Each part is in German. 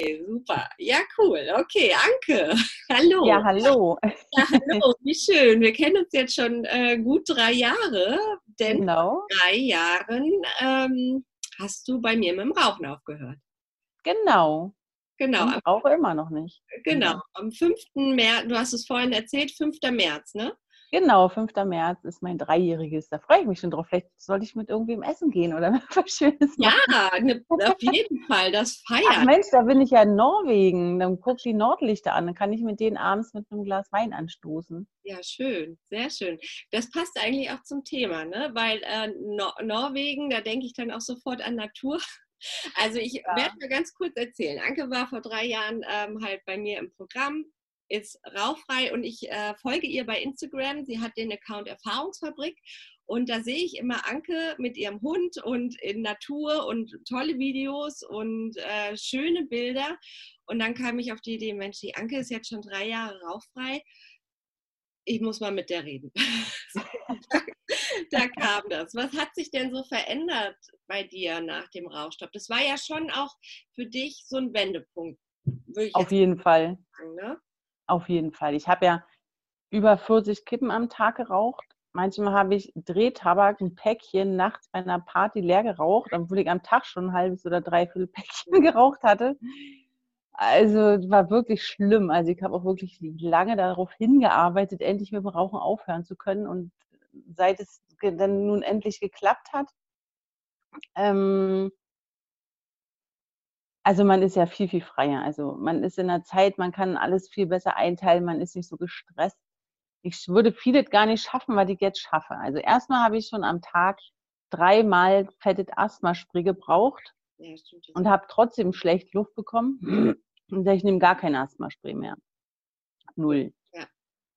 Okay, super. Ja, cool. Okay, Anke. Hallo. Ja, hallo. Ja, hallo. Wie schön. Wir kennen uns jetzt schon äh, gut drei Jahre, denn Genau, drei Jahren ähm, hast du bei mir mit dem Rauchen aufgehört. genau. Genau, Und rauche immer noch nicht. genau. Am 5. März, du hast es vorhin erzählt, 5. März, ne? Genau, 5. März ist mein Dreijähriges. Da freue ich mich schon drauf. Vielleicht sollte ich mit irgendwem essen gehen oder was Schönes Ja, machen. ne, auf jeden Fall, das Ach feiern. Mensch, da bin ich ja in Norwegen. Dann guck die Nordlichter an. Dann kann ich mit denen abends mit einem Glas Wein anstoßen. Ja, schön, sehr schön. Das passt eigentlich auch zum Thema, ne? Weil äh, Nor Norwegen, da denke ich dann auch sofort an Natur. Also ich Ja. werde mal ganz kurz erzählen. Anke war vor drei Jahren ähm, halt bei mir im Programm, ist rauchfrei und ich äh, folge ihr bei Instagram. Sie hat den Account Erfahrungsfabrik und da sehe ich immer Anke mit ihrem Hund und in Natur und tolle Videos und äh, schöne Bilder. Und dann kam ich auf die Idee, Mensch, die Anke ist jetzt schon drei Jahre rauchfrei. Ich muss mal mit der reden. da kam das. Was hat sich denn so verändert bei dir nach dem Rauchstopp? Das war ja schon auch für dich so ein Wendepunkt, Auf jeden Fall. sagen. Ne? Auf jeden Fall. Ich habe ja über 40 Kippen am Tag geraucht. Manchmal habe ich Drehtabak, ein Päckchen nachts bei einer Party leer geraucht, obwohl ich am Tag schon ein halbes oder dreiviertel Päckchen geraucht hatte. Also war wirklich schlimm. Also ich habe auch wirklich lange darauf hingearbeitet, endlich mit dem Rauchen aufhören zu können. Und seit es dann nun endlich geklappt hat, ähm, also man ist ja viel, viel freier. Also man ist in der Zeit, man kann alles viel besser einteilen, man ist nicht so gestresst. Ich würde vieles gar nicht schaffen, was ich jetzt schaffe. Also erstmal habe ich schon am Tag dreimal fettet Asthma-Spray gebraucht Ja, und habe trotzdem schlecht Luft bekommen. Und ich nehme gar kein Asthma-Spray mehr. Null. Ja.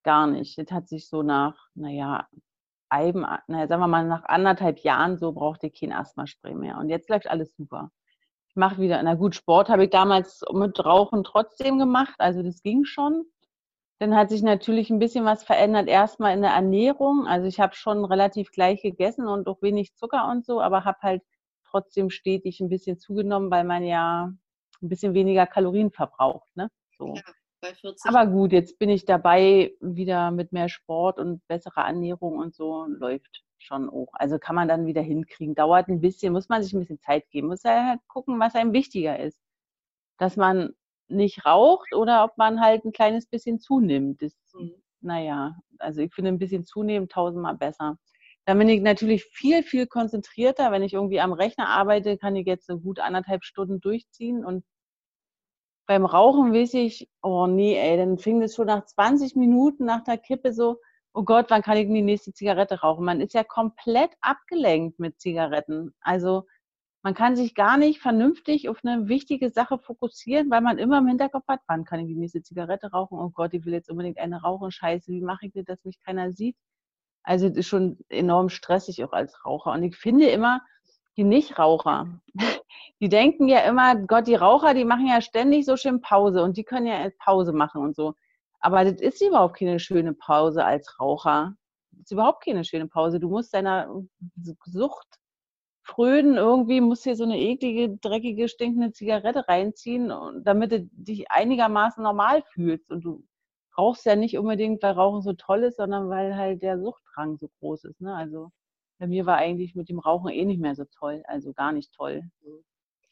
Gar nicht. Das hat sich so nach, naja, Eiben, naja, sagen wir mal, nach anderthalb Jahren so brauchte ich kein Asthma-Spray mehr. Und jetzt läuft alles super. Ich mache wieder, na gut, Sport habe ich damals mit Rauchen trotzdem gemacht, also das ging schon. Dann hat sich natürlich ein bisschen was verändert, erstmal in der Ernährung. Also ich habe schon relativ gleich gegessen und auch wenig Zucker und so, aber habe halt trotzdem stetig ein bisschen zugenommen, weil man ja ein bisschen weniger Kalorien verbraucht. Ne? So. Ja, bei 40 Aber gut, jetzt bin ich dabei, wieder mit mehr Sport und besserer Ernährung und so läuft schon auch. Also kann man dann wieder hinkriegen. Dauert ein bisschen, muss man sich ein bisschen Zeit geben. Muss ja halt gucken, was einem wichtiger ist. Dass man nicht raucht oder ob man halt ein kleines bisschen zunimmt. Das, Mhm. naja, also ich finde ein bisschen zunehmen tausendmal besser. Dann bin ich natürlich viel, viel konzentrierter. Wenn ich irgendwie am Rechner arbeite, kann ich jetzt so gut anderthalb Stunden durchziehen und beim Rauchen weiß ich, oh nee, ey, dann fing es schon nach 20 Minuten nach der Kippe so, oh Gott, wann kann ich denn die nächste Zigarette rauchen? Man ist ja komplett abgelenkt mit Zigaretten. Also man kann sich gar nicht vernünftig auf eine wichtige Sache fokussieren, weil man immer im Hinterkopf hat, wann kann ich die nächste Zigarette rauchen? Oh Gott, ich will jetzt unbedingt eine rauchen. Scheiße, wie mache ich das, dass mich keiner sieht? Also das ist schon enorm stressig auch als Raucher. Und ich finde immer, die Nichtraucher, die denken ja immer, Gott, die Raucher, die machen ja ständig so schön Pause und die können ja Pause machen und so. Aber das ist überhaupt keine schöne Pause als Raucher. Das ist überhaupt keine schöne Pause. Du musst deiner Sucht frönen irgendwie, musst dir so eine eklige, dreckige, stinkende Zigarette reinziehen, damit du dich einigermaßen normal fühlst. Und du rauchst ja nicht unbedingt, weil Rauchen so toll ist, sondern weil halt der Suchtdrang so groß ist. Ne? Also bei mir war eigentlich mit dem Rauchen eh nicht mehr so toll, also gar nicht toll. Mhm.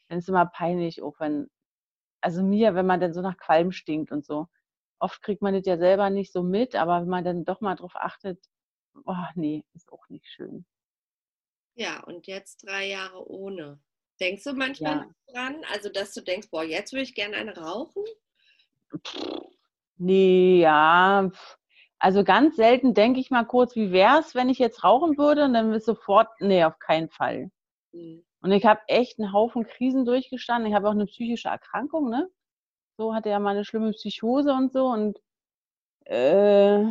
Dann ist immer peinlich, auch wenn, also mir, wenn man dann so nach Qualm stinkt und so. Oft kriegt man das ja selber nicht so mit, aber wenn man dann doch mal drauf achtet, oh nee, ist auch nicht schön. Ja, und jetzt drei Jahre ohne. Denkst du manchmal Ja. dran? Also, dass du denkst, boah, jetzt würde ich gerne eine rauchen? Nee, ja. Also ganz selten denke ich mal kurz, wie wär's, wenn ich jetzt rauchen würde? Und dann ist sofort, nee, auf keinen Fall. Mhm. Und ich habe echt einen Haufen Krisen durchgestanden. Ich habe auch eine psychische Erkrankung, ne? So hatte ja mal eine schlimme Psychose und so. Und äh,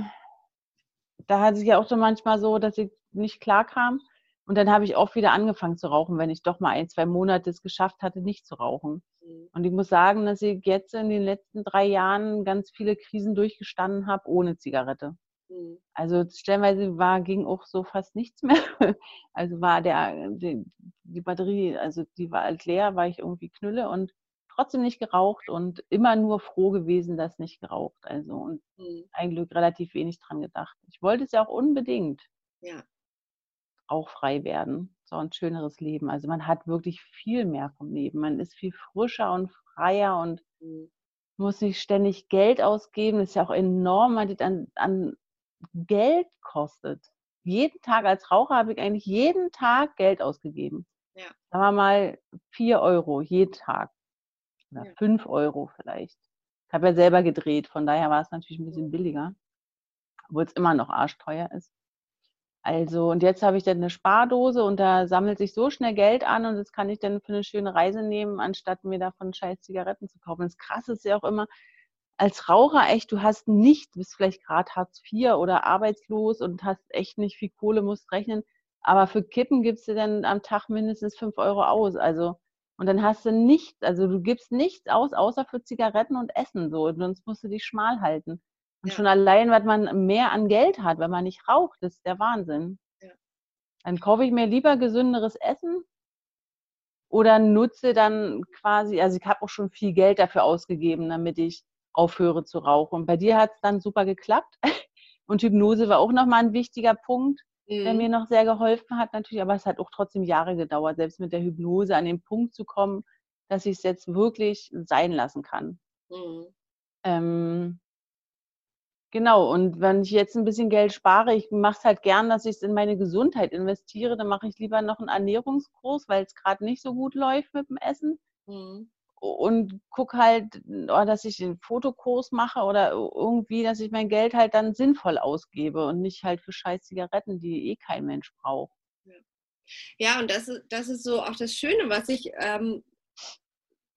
da hatte ich ja auch schon manchmal so, dass ich nicht klar kam. Und dann habe ich auch wieder angefangen zu rauchen, wenn ich doch mal ein, zwei Monate es geschafft hatte, nicht zu rauchen. Mhm. Und ich muss sagen, dass ich jetzt in den letzten drei Jahren ganz viele Krisen durchgestanden habe ohne Zigarette. Mhm. Also stellenweise war, ging auch so fast nichts mehr. Also war der, die, die Batterie, also die war halt leer, war ich irgendwie knülle und trotzdem nicht geraucht und immer nur froh gewesen, dass nicht geraucht. Also und mhm. eigentlich relativ wenig dran gedacht. Ich wollte es ja auch unbedingt. Ja. frei werden. So ein schöneres Leben. Also man hat wirklich viel mehr vom Leben. Man ist viel frischer und freier und mhm. muss nicht ständig Geld ausgeben. Das ist ja auch enorm, was das an, an Geld kostet. Jeden Tag als Raucher habe ich eigentlich jeden Tag Geld ausgegeben. Ja. Sagen wir mal vier Euro jeden Tag. Oder ja. fünf Euro vielleicht. Ich habe ja selber gedreht, von daher war es natürlich ein bisschen billiger. Obwohl es immer noch arschteuer ist. Also, und jetzt habe ich dann eine Spardose und da sammelt sich so schnell Geld an und das kann ich dann für eine schöne Reise nehmen, anstatt mir davon scheiß Zigaretten zu kaufen. Das Krasse ist ja auch immer, als Raucher echt, du hast nicht, bist vielleicht gerade Hartz IV oder arbeitslos und hast echt nicht viel Kohle, musst rechnen. Aber für Kippen gibst du dann am Tag mindestens fünf Euro aus. Also, und dann hast du nichts, also du gibst nichts aus, außer für Zigaretten und Essen so. Sonst musst du dich schmal halten. Und ja. schon allein, was man mehr an Geld hat, wenn man nicht raucht, das ist der Wahnsinn. Ja. Dann kaufe ich mir lieber gesünderes Essen oder nutze dann quasi, also ich habe auch schon viel Geld dafür ausgegeben, damit ich aufhöre zu rauchen. Und bei dir hat es dann super geklappt. Und Hypnose war auch nochmal ein wichtiger Punkt, mhm. der mir noch sehr geholfen hat natürlich. Aber es hat auch trotzdem Jahre gedauert, selbst mit der Hypnose an den Punkt zu kommen, dass ich es jetzt wirklich sein lassen kann. Mhm. Ähm, Genau, und wenn ich jetzt ein bisschen Geld spare, ich mache es halt gern, dass ich es in meine Gesundheit investiere, dann mache ich lieber noch einen Ernährungskurs, weil es gerade nicht so gut läuft mit dem Essen. Mhm. Und gucke halt, oh, dass ich einen Fotokurs mache oder irgendwie, dass ich mein Geld halt dann sinnvoll ausgebe und nicht halt für scheiß Zigaretten, die eh kein Mensch braucht. Ja, und das ist, das ist so auch das Schöne, was ich ähm,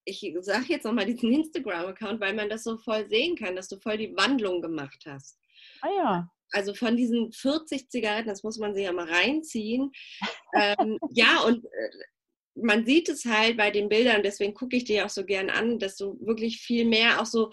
ich sage jetzt nochmal diesen Instagram-Account, weil man das so voll sehen kann, dass du voll die Wandlung gemacht hast. Ah ja. Also von diesen 40 Zigaretten, das muss man sich ja mal reinziehen. ähm, ja, und äh, man sieht es halt bei den Bildern, deswegen gucke ich dir auch so gern an, dass du wirklich viel mehr auch so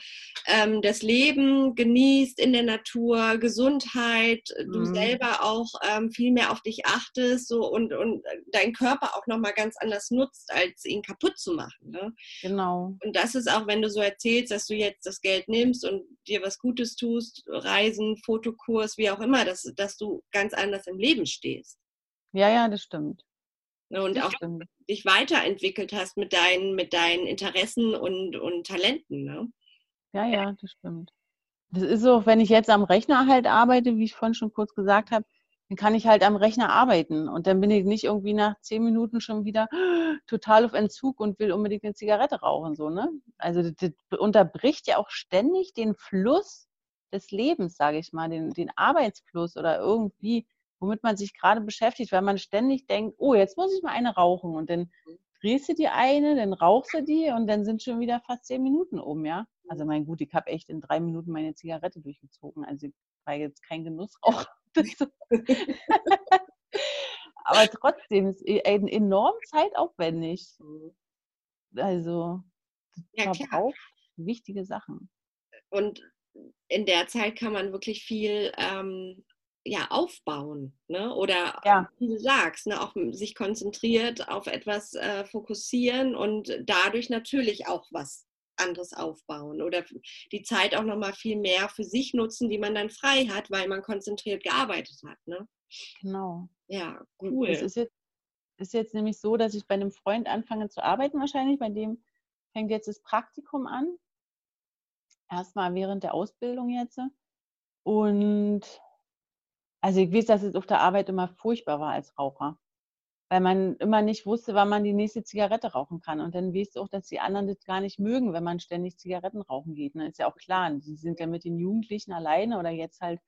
ähm, das Leben genießt in der Natur, Gesundheit, mhm. du selber auch ähm, viel mehr auf dich achtest so, und, und deinen Körper auch nochmal ganz anders nutzt, als ihn kaputt zu machen. Ne? Genau. Und das ist auch, wenn du so erzählst, dass du jetzt das Geld nimmst und dir was Gutes tust, Reisen, Fotokurs, wie auch immer, dass, dass du ganz anders im Leben stehst. Ja, ja, das stimmt. Ne, und auch dich weiterentwickelt hast mit deinen, mit deinen Interessen und, und Talenten. Ne? Ja, ja, das stimmt. Das ist so, wenn ich jetzt am Rechner halt arbeite, wie ich vorhin schon kurz gesagt habe, dann kann ich halt am Rechner arbeiten und dann bin ich nicht irgendwie nach zehn Minuten schon wieder total auf Entzug und will unbedingt eine Zigarette rauchen. So, ne? Also das, das unterbricht ja auch ständig den Fluss des Lebens, sage ich mal, den, den Arbeitsfluss oder irgendwie womit man sich gerade beschäftigt, weil man ständig denkt, oh, jetzt muss ich mal eine rauchen und dann drehst du die eine, dann rauchst du die und dann sind schon wieder fast zehn Minuten um, ja. Also mein Gut, ich habe echt in drei Minuten meine Zigarette durchgezogen. Also ich war jetzt kein Genussraucher. Aber trotzdem ist es enorm zeitaufwendig. Mhm. Also ja, verbraucht wichtige Sachen. Und in der Zeit kann man wirklich viel ähm, ja, aufbauen. Ne? Oder ja. wie du sagst, ne, auch sich konzentriert auf etwas äh, fokussieren und dadurch natürlich auch was anderes aufbauen oder die Zeit auch nochmal viel mehr für sich nutzen, die man dann frei hat, weil man konzentriert gearbeitet hat. Ne? Genau. Ja, cool. Es ist jetzt, ist jetzt nämlich so, dass ich bei einem Freund anfange zu arbeiten wahrscheinlich, bei dem fängt jetzt das Praktikum an. Erstmal während der Ausbildung jetzt. Und also ich weiß, dass es auf der Arbeit immer furchtbar war als Raucher, weil man immer nicht wusste, wann man die nächste Zigarette rauchen kann. Und dann weißt du auch, dass die anderen das gar nicht mögen, wenn man ständig Zigaretten rauchen geht. Ne? Ist ja auch klar, sie sind ja mit den Jugendlichen alleine oder jetzt halt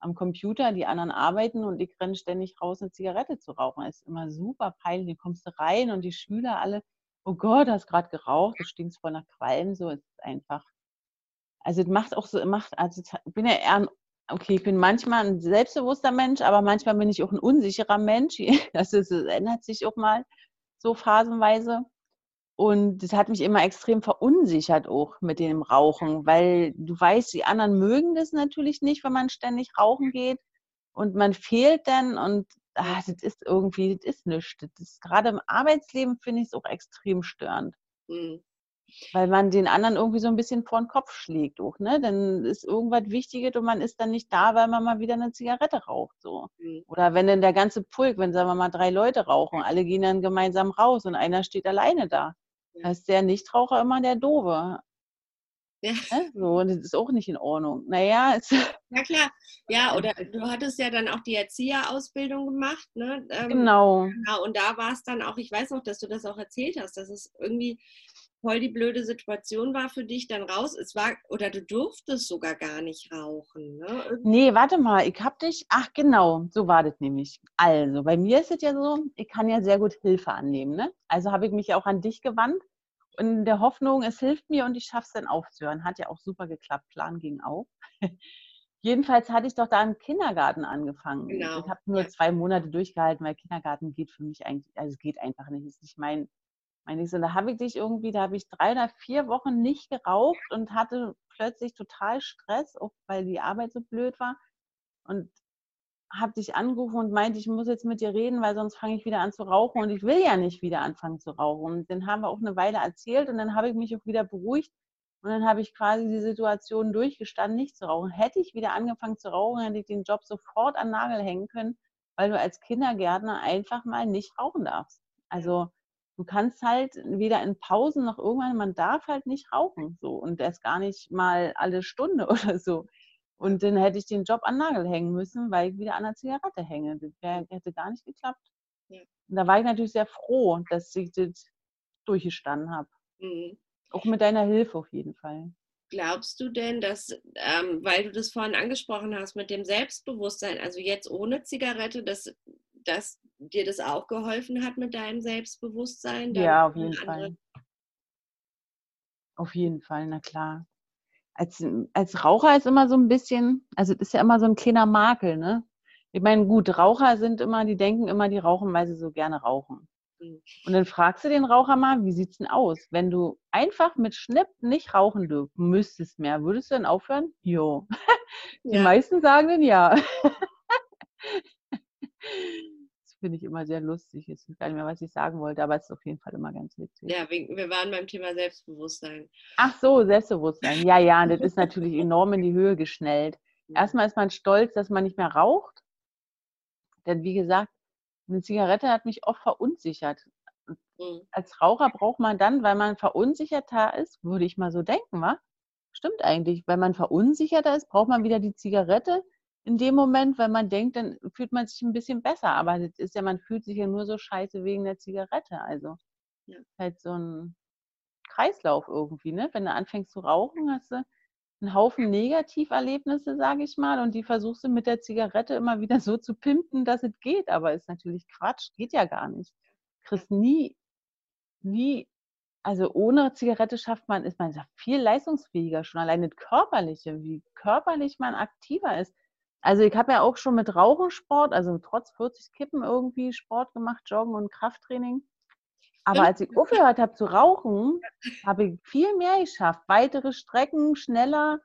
am Computer, die anderen arbeiten und ich renne ständig raus, eine Zigarette zu rauchen. Das ist immer super peinlich. Du kommst rein und die Schüler alle, oh Gott, hast gerade geraucht, du stinkst voll nach Qualm, so ist es einfach. Also es macht auch so, macht, also ich bin ja eher ein okay, ich bin manchmal ein selbstbewusster Mensch, aber manchmal bin ich auch ein unsicherer Mensch. Das, ist, das ändert sich auch mal so phasenweise. Und das hat mich immer extrem verunsichert auch mit dem Rauchen, weil du weißt, die anderen mögen das natürlich nicht, wenn man ständig rauchen geht und man fehlt dann und ach, das ist irgendwie, das ist nichts. Das ist, gerade im Arbeitsleben finde ich es auch extrem störend. Mhm. Weil man den anderen irgendwie so ein bisschen vor den Kopf schlägt auch, ne? Dann ist irgendwas Wichtiges und man ist dann nicht da, weil man mal wieder eine Zigarette raucht. So. Mhm. Oder wenn dann der ganze Pulk, wenn sagen wir mal drei Leute rauchen, alle gehen dann gemeinsam raus und einer steht alleine da. Ja. Da ist der Nichtraucher immer der Dove. Ja. Ne? So, und das ist auch nicht in Ordnung. Naja, es ja klar. Ja, oder du hattest ja dann auch die Erzieherausbildung gemacht, ne? Ähm, genau. genau. Und da war es dann auch, ich weiß noch, dass du das auch erzählt hast, dass es irgendwie voll die blöde Situation war für dich, dann raus. Es war, oder du durftest sogar gar nicht rauchen. Ne? Nee, warte mal, ich hab dich, ach genau, so war das nämlich. Also, bei mir ist es ja so, ich kann ja sehr gut Hilfe annehmen. Ne? Also habe ich mich auch an dich gewandt und in der Hoffnung, es hilft mir und ich schaffe es dann aufzuhören. Hat ja auch super geklappt, Plan ging auf. Jedenfalls hatte ich doch da im Kindergarten angefangen. Genau. Ich habe nur ja. zwei Monate durchgehalten, weil Kindergarten geht für mich eigentlich, also es geht einfach nicht. Es ist nicht mein meine ich so, da habe ich dich irgendwie, da habe ich drei oder vier Wochen nicht geraucht und hatte plötzlich total Stress, auch weil die Arbeit so blöd war. Und habe dich angerufen und meinte, ich muss jetzt mit dir reden, weil sonst fange ich wieder an zu rauchen und ich will ja nicht wieder anfangen zu rauchen. Und dann haben wir auch eine Weile erzählt und dann habe ich mich auch wieder beruhigt und dann habe ich quasi die Situation durchgestanden, nicht zu rauchen. Hätte ich wieder angefangen zu rauchen, hätte ich den Job sofort an Nagel hängen können, weil du als Kindergärtner einfach mal nicht rauchen darfst. Also du kannst halt weder in Pausen noch irgendwann, man darf halt nicht rauchen so und erst gar nicht mal alle Stunde oder so. Und dann hätte ich den Job an Nagel hängen müssen, weil ich wieder an der Zigarette hänge. Das wär, hätte gar nicht geklappt. Ja. Und da war ich natürlich sehr froh, dass ich das durchgestanden habe. Mhm. Auch mit deiner Hilfe auf jeden Fall. Glaubst du denn, dass, ähm, weil du das vorhin angesprochen hast mit dem Selbstbewusstsein, also jetzt ohne Zigarette, dass, dass dir das auch geholfen hat mit deinem Selbstbewusstsein? Ja, auf jeden Fall. Auf jeden Fall, na klar. Als, als Raucher ist immer so ein bisschen, also das ist ja immer so ein kleiner Makel, ne? Ich meine, gut, Raucher sind immer, die denken immer, die rauchen, weil sie so gerne rauchen. Mhm. Und dann fragst du den Raucher mal, wie sieht's denn aus? Wenn du einfach mit Schnipp nicht rauchen dürfen müsstest mehr, würdest du dann aufhören? Jo. Die ja. meisten sagen dann ja. finde ich immer sehr lustig. Jetzt gar nicht mehr, was ich sagen wollte, aber es ist auf jeden Fall immer ganz witzig. Ja, wir waren beim Thema Selbstbewusstsein. Ach so, Selbstbewusstsein. Ja, ja, das ist natürlich enorm in die Höhe geschnellt. Erstmal ist man stolz, dass man nicht mehr raucht. Denn wie gesagt, eine Zigarette hat mich oft verunsichert. Mhm. Als Raucher braucht man dann, weil man verunsicherter ist, würde ich mal so denken, wa? Stimmt eigentlich. Weil man verunsicherter ist, braucht man wieder die Zigarette, in dem Moment, wenn man denkt, dann fühlt man sich ein bisschen besser. Aber das ist ja, man fühlt sich ja nur so scheiße wegen der Zigarette. Also ja. halt so ein Kreislauf irgendwie, ne? Wenn du anfängst zu rauchen, hast du einen Haufen Negativerlebnisse, sage ich mal, und die versuchst du mit der Zigarette immer wieder so zu pimpen, dass es geht. Aber ist natürlich Quatsch, geht ja gar nicht. Kriegst nie, nie, also ohne Zigarette schafft man, ist man viel leistungsfähiger, schon allein das Körperliche, wie körperlich man aktiver ist. Also ich habe ja auch schon mit Rauchensport, also trotz 40 Kippen irgendwie Sport gemacht, Joggen und Krafttraining. Aber als ich aufgehört habe zu rauchen, habe ich viel mehr geschafft. Weitere Strecken, schneller,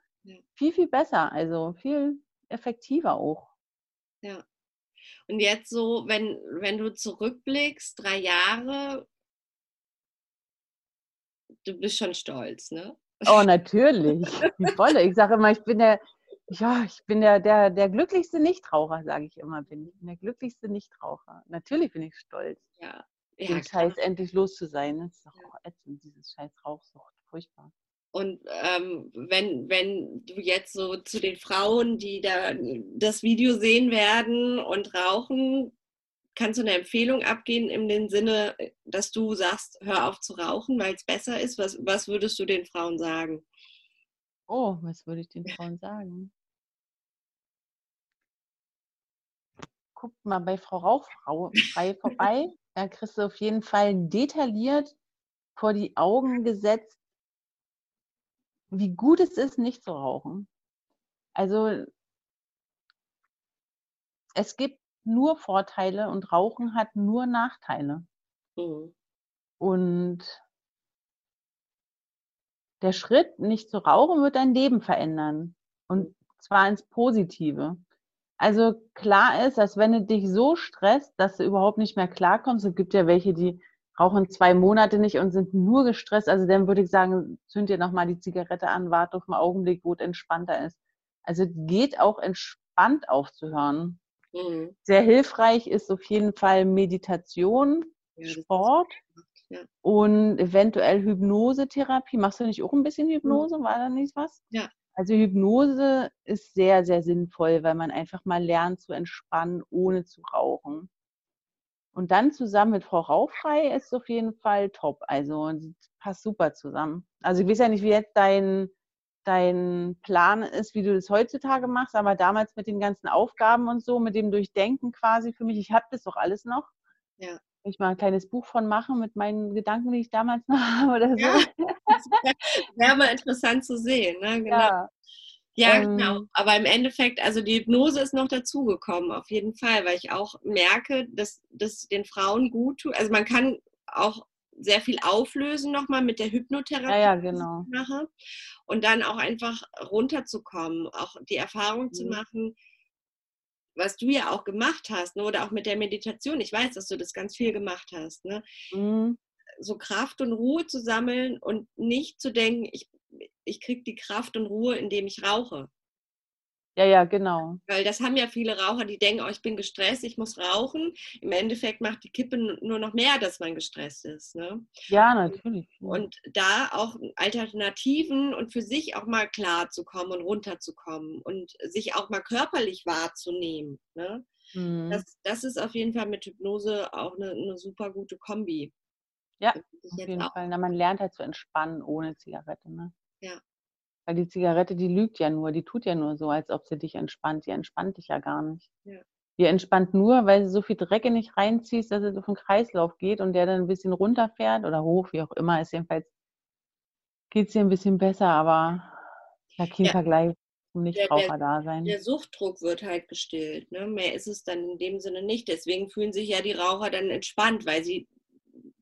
viel, viel besser. Also viel effektiver auch. Ja. Und jetzt so, wenn, wenn du zurückblickst, drei Jahre, du bist schon stolz, ne? Oh, natürlich. Wie voll. Ich sage immer, ich bin der, ja, ich bin der, der, der glücklichste Nichtraucher, sage ich immer, bin ich. Der glücklichste Nichtraucher. Natürlich bin ich stolz, ja. Ja, den klar. Scheiß endlich los zu sein. Das ist doch auch ätzend, dieses Scheiß Rauchsucht. Furchtbar. Und ähm, wenn, wenn du jetzt so zu den Frauen, die da das Video sehen werden und rauchen, kannst du eine Empfehlung abgeben in dem Sinne, dass du sagst, hör auf zu rauchen, weil es besser ist? Was, was würdest du den Frauen sagen? Oh, was würde ich den Frauen sagen? Guckt mal bei Frau Rauchfrei vorbei. Da kriegst du auf jeden Fall detailliert vor die Augen gesetzt, wie gut es ist, nicht zu rauchen. Also es gibt nur Vorteile und Rauchen hat nur Nachteile. Mhm. Und der Schritt, nicht zu rauchen, wird dein Leben verändern. Und zwar ins Positive. Also klar ist, dass wenn du dich so stresst, dass du überhaupt nicht mehr klarkommst, es gibt ja welche, die rauchen zwei Monate nicht und sind nur gestresst, also dann würde ich sagen, zünd dir nochmal die Zigarette an, warte auf einen Augenblick, wo es entspannter ist. Also geht auch entspannt aufzuhören. Mhm. Sehr hilfreich ist auf jeden Fall Meditation, ja, Sport ja. und eventuell Hypnosetherapie. Machst du nicht auch ein bisschen Hypnose? Mhm. War da nicht was? Ja. Also Hypnose ist sehr, sehr sinnvoll, weil man einfach mal lernt zu entspannen, ohne zu rauchen. Und dann zusammen mit Frau Rauchfrei ist auf jeden Fall top. Also passt super zusammen. Also ich weiß ja nicht, wie jetzt dein, dein Plan ist, wie du das heutzutage machst, aber damals mit den ganzen Aufgaben und so, mit dem Durchdenken quasi für mich, ich habe das doch alles noch. Ja. Ich mal ein kleines Buch von machen mit meinen Gedanken, die ich damals noch habe oder so. Ja, wäre mal interessant zu sehen. Ne? Genau. Ja. Ja, ähm, genau. Aber im Endeffekt, also die Hypnose ist noch dazugekommen, auf jeden Fall, weil ich auch merke, dass das den Frauen gut tut. Also man kann auch sehr viel auflösen nochmal mit der Hypnotherapie, ja, ja, genau. die ich mache. Und dann auch einfach runterzukommen, auch die Erfahrung mhm. zu machen, was du ja auch gemacht hast, ne? oder auch mit der Meditation. Ich weiß, dass du das ganz viel gemacht hast. Ne? Mhm. So Kraft und Ruhe zu sammeln und nicht zu denken, ich, ich kriege die Kraft und Ruhe, indem ich rauche. Ja, ja, genau. Weil das haben ja viele Raucher, die denken, oh, ich bin gestresst, ich muss rauchen. Im Endeffekt macht die Kippe nur noch mehr, dass man gestresst ist. Ne? Ja, natürlich. Und da auch Alternativen und für sich auch mal klar zu kommen und runterzukommen und sich auch mal körperlich wahrzunehmen. Ne? Mhm. Das, das ist auf jeden Fall mit Hypnose auch eine, eine super gute Kombi. Ja, auf jeden auch. Fall. Na, man lernt halt zu entspannen ohne Zigarette. Ne? Ja. Weil die Zigarette, die lügt ja nur, die tut ja nur so, als ob sie dich entspannt. Die entspannt dich ja gar nicht. Ja. Die entspannt nur, weil sie so viel Drecke nicht reinziehst, dass es auf den Kreislauf geht und der dann ein bisschen runterfährt oder hoch, wie auch immer. Ist jedenfalls geht es dir ein bisschen besser, aber ja, kein ja. Vergleich zum Nichtraucher-Dasein. Der, der, Suchtdruck wird halt gestillt. Ne? Mehr ist es dann in dem Sinne nicht. Deswegen fühlen sich ja die Raucher dann entspannt, weil sie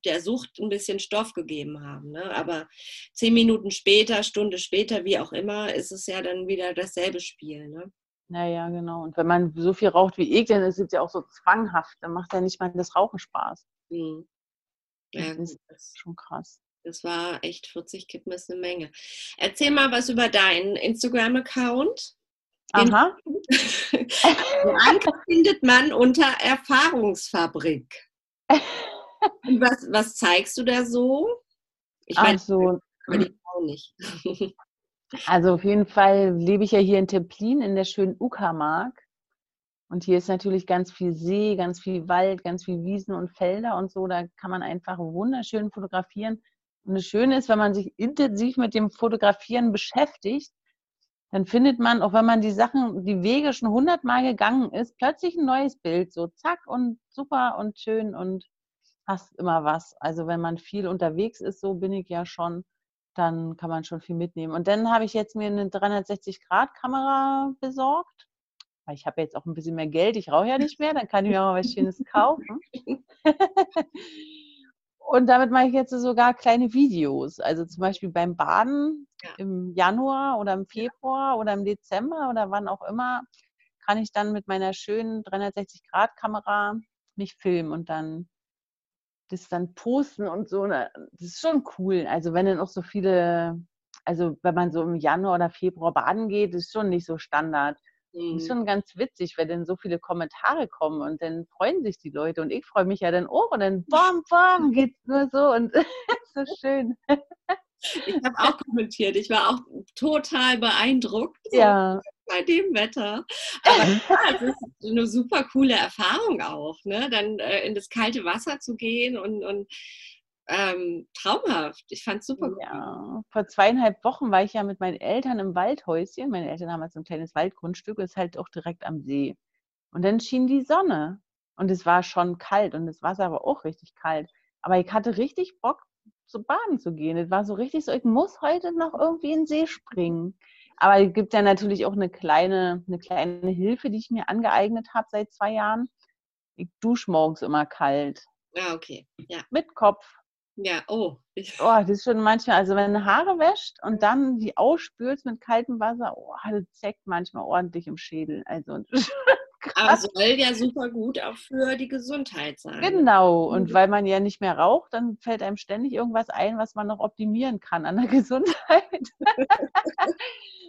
der Sucht ein bisschen Stoff gegeben haben. Ne? Aber zehn Minuten später, Stunde später, wie auch immer, ist es ja dann wieder dasselbe Spiel. Ne? Naja, genau. Und wenn man so viel raucht wie ich, dann ist es ja auch so zwanghaft. Dann macht ja nicht mal das Rauchen Spaß. Hm. Ja, das ist das, schon krass. Das war echt 40 Kippen ist eine Menge. Erzähl mal was über deinen Instagram-Account. Aha. Anke findet man unter Erfahrungsfabrik. Und was, was zeigst du da so? Ich meine, so, die Frau nicht. Also auf jeden Fall lebe ich ja hier in Templin in der schönen Uckermark. Und hier ist natürlich ganz viel See, ganz viel Wald, ganz viel Wiesen und Felder und so. Da kann man einfach wunderschön fotografieren. Und das Schöne ist, wenn man sich intensiv mit dem Fotografieren beschäftigt, dann findet man, auch wenn man die Sachen, die Wege schon hundertmal gegangen ist, plötzlich ein neues Bild. So zack und super und schön und hast immer was. Also wenn man viel unterwegs ist, so bin ich ja schon, dann kann man schon viel mitnehmen. Und dann habe ich jetzt mir eine 360-Grad-Kamera besorgt. Weil ich habe jetzt auch ein bisschen mehr Geld, ich rauche ja nicht mehr, dann kann ich mir auch mal was Schönes kaufen. Und damit mache ich jetzt sogar kleine Videos. Also zum Beispiel beim Baden ja. im Januar oder im Februar oder im Dezember oder wann auch immer, kann ich dann mit meiner schönen 360-Grad-Kamera mich filmen und dann das dann posten und so, das ist schon cool. Also wenn dann auch so viele, also wenn man so im Januar oder Februar baden geht, ist schon nicht so Standard. Mhm. Ist schon ganz witzig, wenn dann so viele Kommentare kommen und dann freuen sich die Leute und ich freue mich ja dann auch und dann bam, bam, geht's nur so und so schön. Ich habe auch kommentiert. Ich war auch total beeindruckt. Ja bei dem Wetter. Aber ja, es ist eine super coole Erfahrung auch, ne? dann äh, in das kalte Wasser zu gehen und, und ähm, traumhaft. Ich fand es super cool. Ja, vor zweieinhalb Wochen war ich ja mit meinen Eltern im Waldhäuschen. Meine Eltern haben jetzt ein kleines Waldgrundstück, ist halt auch direkt am See. Und dann schien die Sonne und es war schon kalt und das Wasser war auch richtig kalt. Aber ich hatte richtig Bock, zu baden zu gehen. Es war so richtig so, ich muss heute noch irgendwie in den See springen. Aber es gibt ja natürlich auch eine kleine, eine kleine Hilfe, die ich mir angeeignet habe seit zwei Jahren. Ich dusche morgens immer kalt. Ah, okay. Ja. Mit Kopf. Ja, oh. Oh, das ist schon manchmal, also wenn du Haare wäscht und dann die ausspülst mit kaltem Wasser, oh, das zeckt manchmal ordentlich im Schädel. Also Aber soll ja super gut auch für die Gesundheit sein. Genau, und mhm. weil man ja nicht mehr raucht, dann fällt einem ständig irgendwas ein, was man noch optimieren kann an der Gesundheit.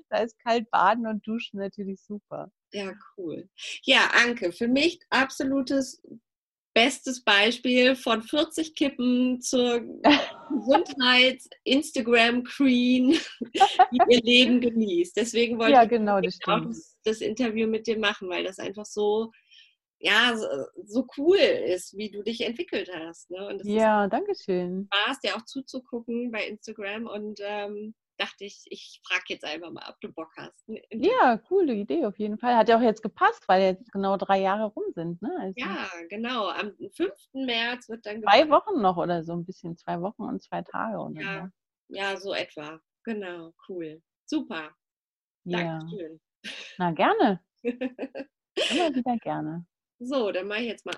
da ist kalt baden und duschen natürlich super. Ja, cool. Ja, Anke, für mich absolutes bestes Beispiel von 40 Kippen zur Gesundheit, Instagram Queen, die ihr Leben genießt. Deswegen wollte ja, genau, ich auch das, das, Interview mit dir machen, weil das einfach so, ja, so, so cool ist, wie du dich entwickelt hast. Ne? ja, danke schön. Spaß, dir auch zuzugucken bei Instagram und ähm, dachte ich, ich frage jetzt einfach mal, ob du Bock hast. Ja, coole Idee auf jeden Fall. Hat ja auch jetzt gepasst, weil jetzt genau drei Jahre rum sind. Ne? Also ja, genau. Am 5. März wird dann. Zwei Wochen noch oder so, ein bisschen. Zwei Wochen und zwei Tage. Oder ja, so. ja, so etwa. Genau, cool. Super. Ja. Dankeschön. Na, gerne. Immer wieder gerne. So, dann mache ich jetzt mal